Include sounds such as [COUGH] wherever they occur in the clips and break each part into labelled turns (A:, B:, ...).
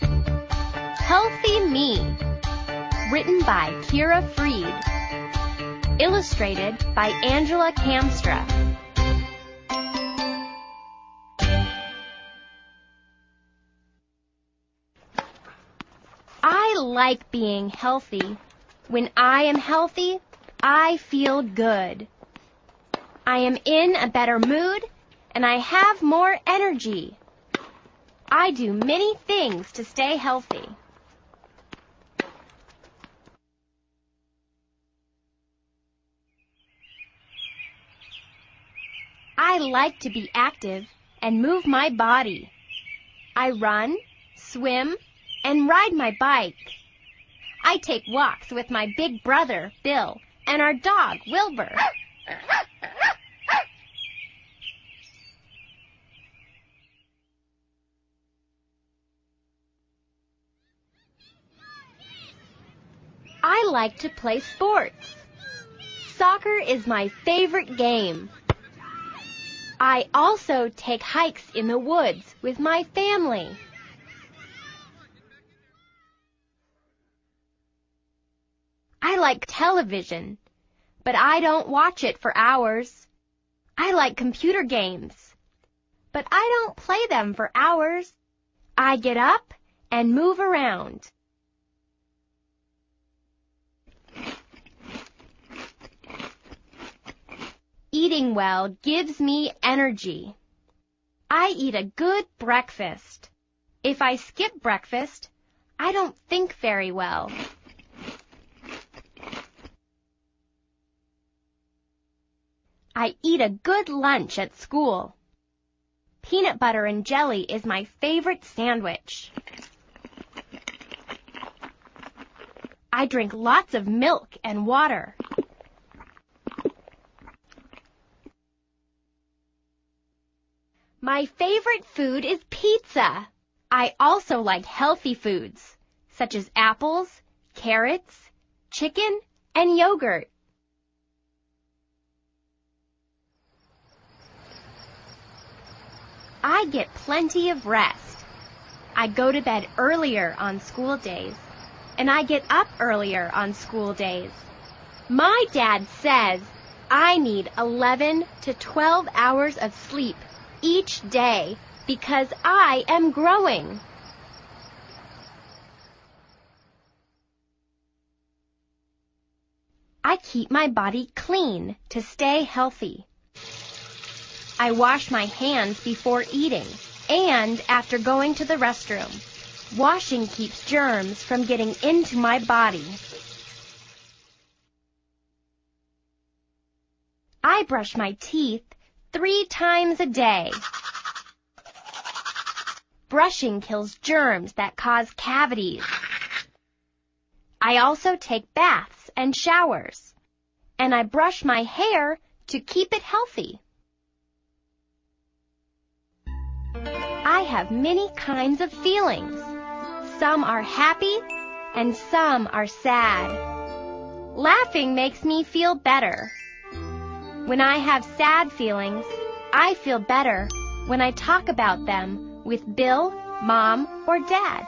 A: Healthy Me. Written by Kira Freed. Illustrated by Angela Kamstra. I like being healthy. When I am healthy, I feel good. I am in a better mood and I have more energy. I do many things to stay healthy. I like to be active and move my body. I run, swim, and ride my bike. I take walks with my big brother, Bill, and our dog, Wilbur. [LAUGHS] I like to play sports. Soccer is my favorite game. I also take hikes in the woods with my family. I like television, but I don't watch it for hours. I like computer games, but I don't play them for hours. I get up and move around. Eating well gives me energy. I eat a good breakfast. If I skip breakfast, I don't think very well. I eat a good lunch at school. Peanut butter and jelly is my favorite sandwich. I drink lots of milk and water. My favorite food is pizza. I also like healthy foods, such as apples, carrots, chicken, and yogurt. I get plenty of rest. I go to bed earlier on school days, and I get up earlier on school days. My dad says I need 11 to 12 hours of sleep each day because I am growing. I keep my body clean to stay healthy. I wash my hands before eating and after going to the restroom. Washing keeps germs from getting into my body. I brush my teeth three times a day. Brushing kills germs that cause cavities. I also take baths and showers. And I brush my hair to keep it healthy. I have many kinds of feelings. Some are happy and some are sad. Laughing makes me feel better. When I have sad feelings, I feel better when I talk about them with Bill, Mom, or Dad.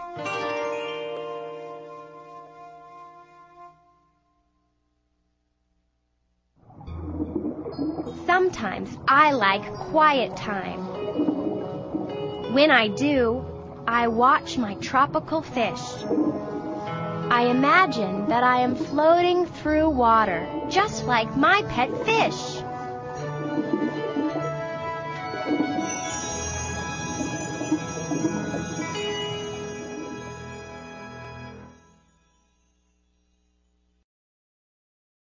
A: Sometimes I like quiet time. When I do, I watch my tropical fish. I imagine that I am floating through water, just like my pet fish.